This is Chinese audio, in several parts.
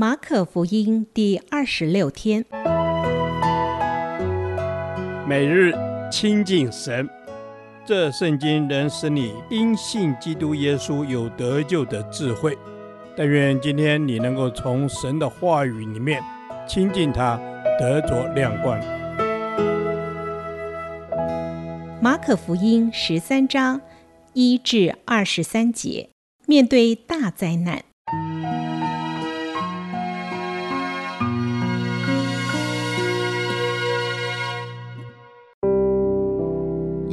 马可福音第二十六天，每日亲近神，这圣经能使你因信基督耶稣有得救的智慧。但愿今天你能够从神的话语里面亲近他，得着亮光。马可福音十三章一至二十三节，面对大灾难。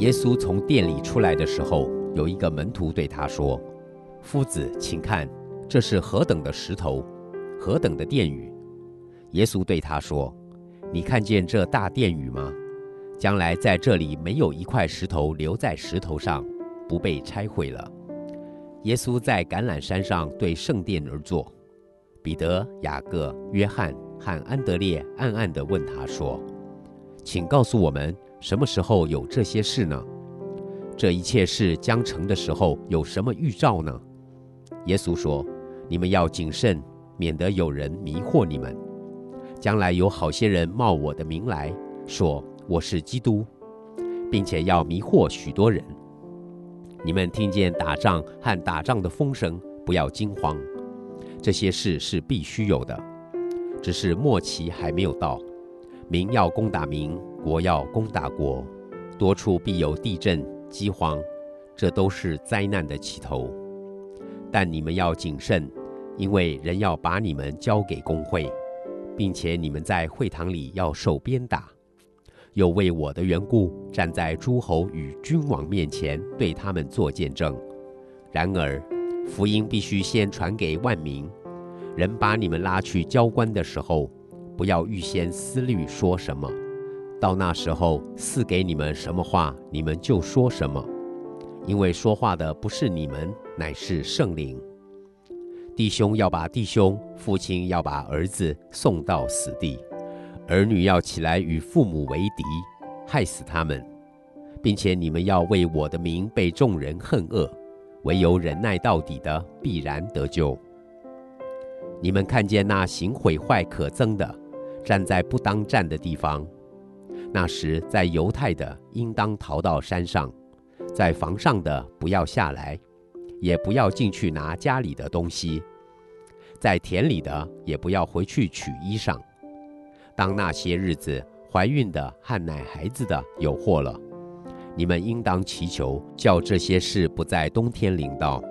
耶稣从殿里出来的时候，有一个门徒对他说：“夫子，请看，这是何等的石头，何等的殿宇！”耶稣对他说：“你看见这大殿宇吗？将来在这里没有一块石头留在石头上，不被拆毁了。”耶稣在橄榄山上对圣殿而坐，彼得、雅各、约翰和安德烈暗暗地问他说：“请告诉我们。”什么时候有这些事呢？这一切事将成的时候有什么预兆呢？耶稣说：“你们要谨慎，免得有人迷惑你们。将来有好些人冒我的名来说我是基督，并且要迷惑许多人。你们听见打仗和打仗的风声，不要惊慌。这些事是必须有的，只是末期还没有到。民要攻打民。”国要攻打国，多处必有地震、饥荒，这都是灾难的起头。但你们要谨慎，因为人要把你们交给公会，并且你们在会堂里要受鞭打，又为我的缘故站在诸侯与君王面前，对他们做见证。然而，福音必须先传给万民。人把你们拉去交官的时候，不要预先思虑说什么。到那时候，赐给你们什么话，你们就说什么，因为说话的不是你们，乃是圣灵。弟兄要把弟兄，父亲要把儿子送到死地，儿女要起来与父母为敌，害死他们，并且你们要为我的名被众人恨恶，唯有忍耐到底的，必然得救。你们看见那行毁坏可憎的，站在不当站的地方。那时，在犹太的应当逃到山上，在房上的不要下来，也不要进去拿家里的东西；在田里的也不要回去取衣裳。当那些日子，怀孕的和奶孩子的有祸了，你们应当祈求，叫这些事不在冬天临到，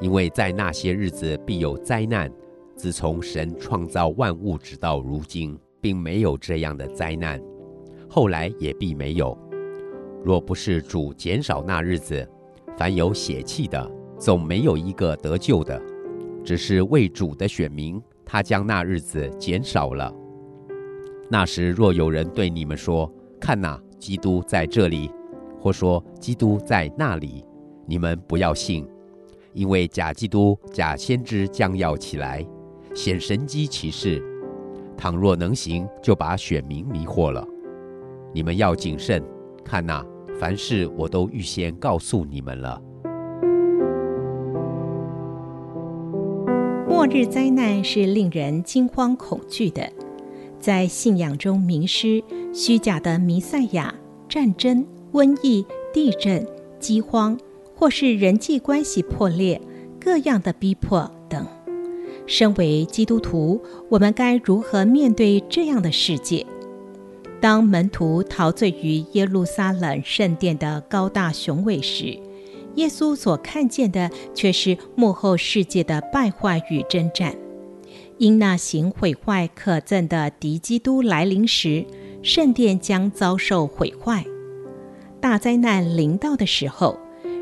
因为在那些日子必有灾难。自从神创造万物直到如今，并没有这样的灾难。后来也必没有。若不是主减少那日子，凡有血气的，总没有一个得救的。只是为主的选民，他将那日子减少了。那时若有人对你们说：“看哪，基督在这里”，或说：“基督在那里”，你们不要信，因为假基督、假先知将要起来，显神迹奇事。倘若能行，就把选民迷惑了。你们要谨慎，看哪，凡事我都预先告诉你们了。末日灾难是令人惊慌恐惧的，在信仰中迷失、虚假的弥赛亚、战争、瘟疫、地震、饥荒，或是人际关系破裂、各样的逼迫等。身为基督徒，我们该如何面对这样的世界？当门徒陶醉于耶路撒冷圣殿的高大雄伟时，耶稣所看见的却是幕后世界的败坏与征战。因那行毁坏可憎的敌基督来临时，圣殿将遭受毁坏。大灾难临到的时候，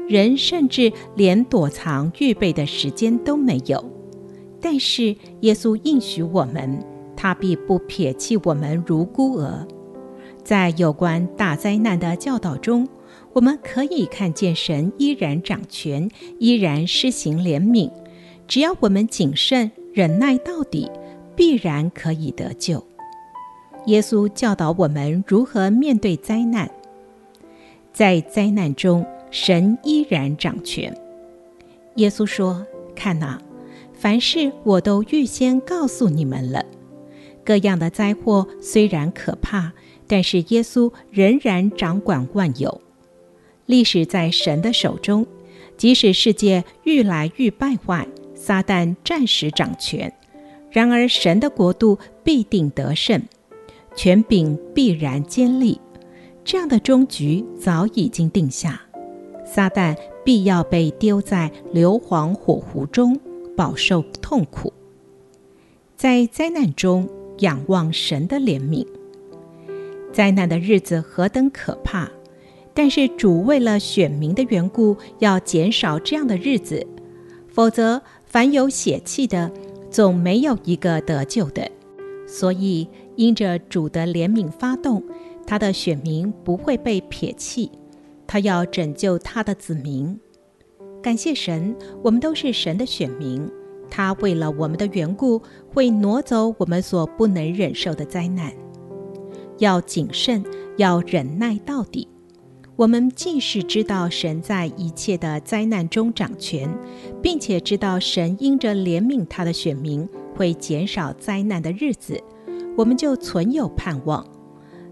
人甚至连躲藏预备的时间都没有。但是耶稣应许我们，他必不撇弃我们如孤儿。在有关大灾难的教导中，我们可以看见神依然掌权，依然施行怜悯。只要我们谨慎忍耐到底，必然可以得救。耶稣教导我们如何面对灾难，在灾难中，神依然掌权。耶稣说：“看哪，凡事我都预先告诉你们了。各样的灾祸虽然可怕，但是耶稣仍然掌管万有。历史在神的手中，即使世界愈来愈败坏，撒旦暂时掌权，然而神的国度必定得胜，权柄必然坚立。这样的终局早已经定下，撒旦必要被丢在硫磺火湖中，饱受痛苦。在灾难中仰望神的怜悯。灾难的日子何等可怕！但是主为了选民的缘故，要减少这样的日子，否则凡有血气的，总没有一个得救的。所以因着主的怜悯发动。他的选民不会被撇弃，他要拯救他的子民。感谢神，我们都是神的选民。他为了我们的缘故，会挪走我们所不能忍受的灾难。要谨慎，要忍耐到底。我们既是知道神在一切的灾难中掌权，并且知道神因着怜悯他的选民，会减少灾难的日子，我们就存有盼望。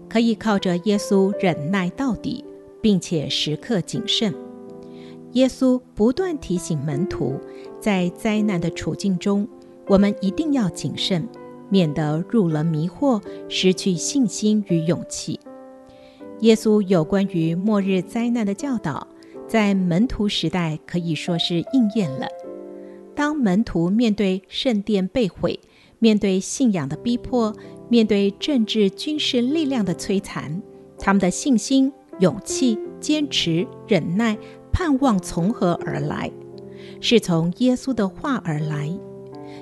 可以靠着耶稣忍耐到底，并且时刻谨慎。耶稣不断提醒门徒，在灾难的处境中，我们一定要谨慎，免得入了迷惑，失去信心与勇气。耶稣有关于末日灾难的教导，在门徒时代可以说是应验了。当门徒面对圣殿被毁，面对信仰的逼迫，面对政治军事力量的摧残，他们的信心、勇气、坚持、忍耐、盼望从何而来？是从耶稣的话而来。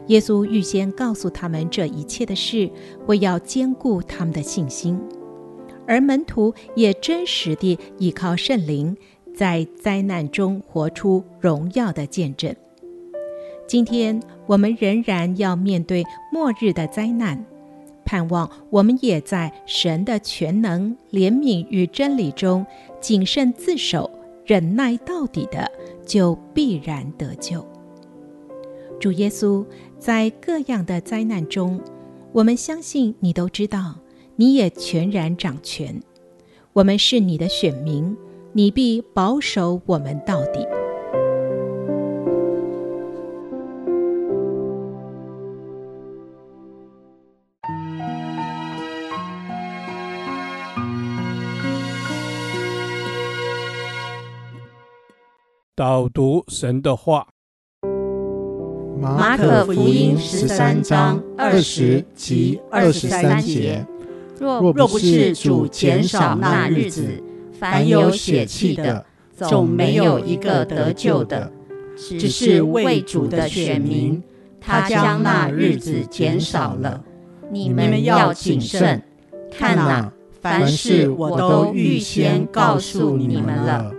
耶稣预先告诉他们这一切的事，为要坚固他们的信心。而门徒也真实地依靠圣灵，在灾难中活出荣耀的见证。今天我们仍然要面对末日的灾难。盼望我们也在神的全能、怜悯与真理中谨慎自守、忍耐到底的，就必然得救。主耶稣，在各样的灾难中，我们相信你都知道，你也全然掌权。我们是你的选民，你必保守我们到底。导读神的话，《马可福音》十三章二十及二十三节：若若不是主减少那日子，凡有血气的，总没有一个得救的。只是为主的选民，他将那日子减少了。你们要谨慎，看哪，凡事我都预先告诉你们了。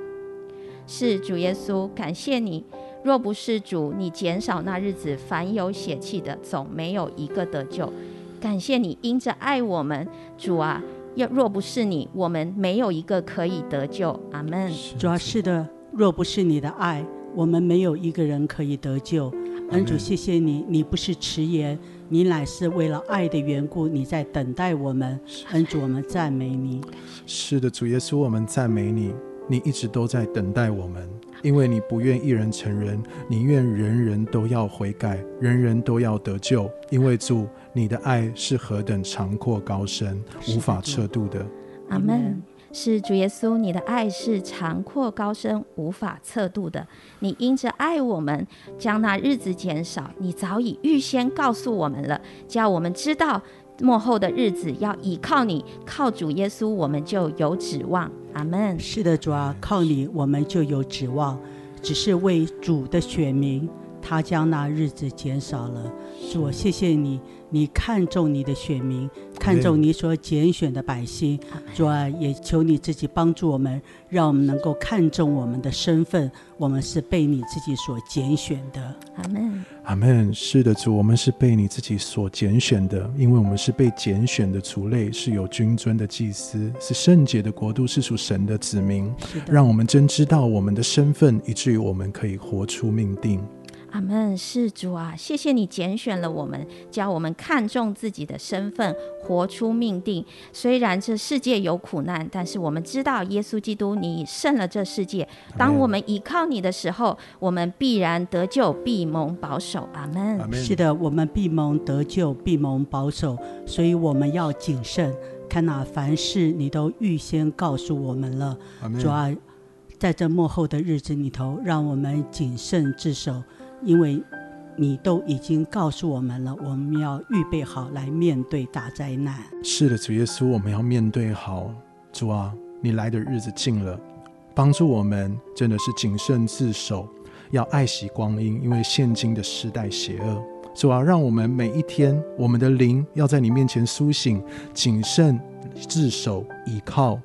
是主耶稣，感谢你。若不是主，你减少那日子，凡有血气的，总没有一个得救。感谢你，因着爱我们，主啊，要若不是你，我们没有一个可以得救。阿门。主啊，是的，若不是你的爱，我们没有一个人可以得救。恩主，谢谢你，你不是迟延，你乃是为了爱的缘故，你在等待我们。恩主，我们赞美你。是的，主耶稣，我们赞美你。你一直都在等待我们，因为你不愿一人成人，你愿人人都要悔改，人人都要得救。因为主，你的爱是何等长阔高深，无法测度的。阿门。是主耶稣，你的爱是长阔高深，无法测度的。你因着爱我们，将那日子减少，你早已预先告诉我们了，叫我们知道。末后的日子要倚靠你，靠主耶稣，我们就有指望。阿门。是的，主啊，靠你，我们就有指望。只是为主的选民，他将那日子减少了。主，我谢谢你。你看重你的选民，看重你所拣选的百姓，主啊，也求你自己帮助我们，让我们能够看重我们的身份，我们是被你自己所拣选的。阿门。阿门。是的，主，我们是被你自己所拣选的，因为我们是被拣选的族类，是有君尊的祭司，是圣洁的国度，是属神的子民。让我们真知道我们的身份，以至于我们可以活出命定。阿门，是主啊，谢谢你拣选了我们，教我们看重自己的身份，活出命定。虽然这世界有苦难，但是我们知道耶稣基督你胜了这世界。当我们依靠你的时候，我们必然得救，必蒙保守。阿门。是的，我们必蒙得救，必蒙保守。所以我们要谨慎，看哪，凡事你都预先告诉我们了。主啊，在这幕后的日子里头，让我们谨慎自守。因为你都已经告诉我们了，我们要预备好来面对大灾难。是的，主耶稣，我们要面对好。主啊，你来的日子近了，帮助我们真的是谨慎自守，要爱惜光阴，因为现今的时代邪恶。主啊，让我们每一天，我们的灵要在你面前苏醒，谨慎自守，依靠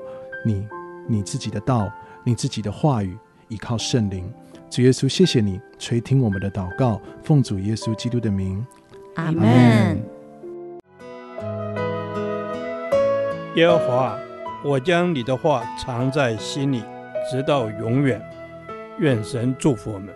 你，你自己的道，你自己的话语，依靠圣灵。主耶稣，谢谢你垂听我们的祷告，奉主耶稣基督的名，阿门。耶和华，我将你的话藏在心里，直到永远。愿神祝福我们。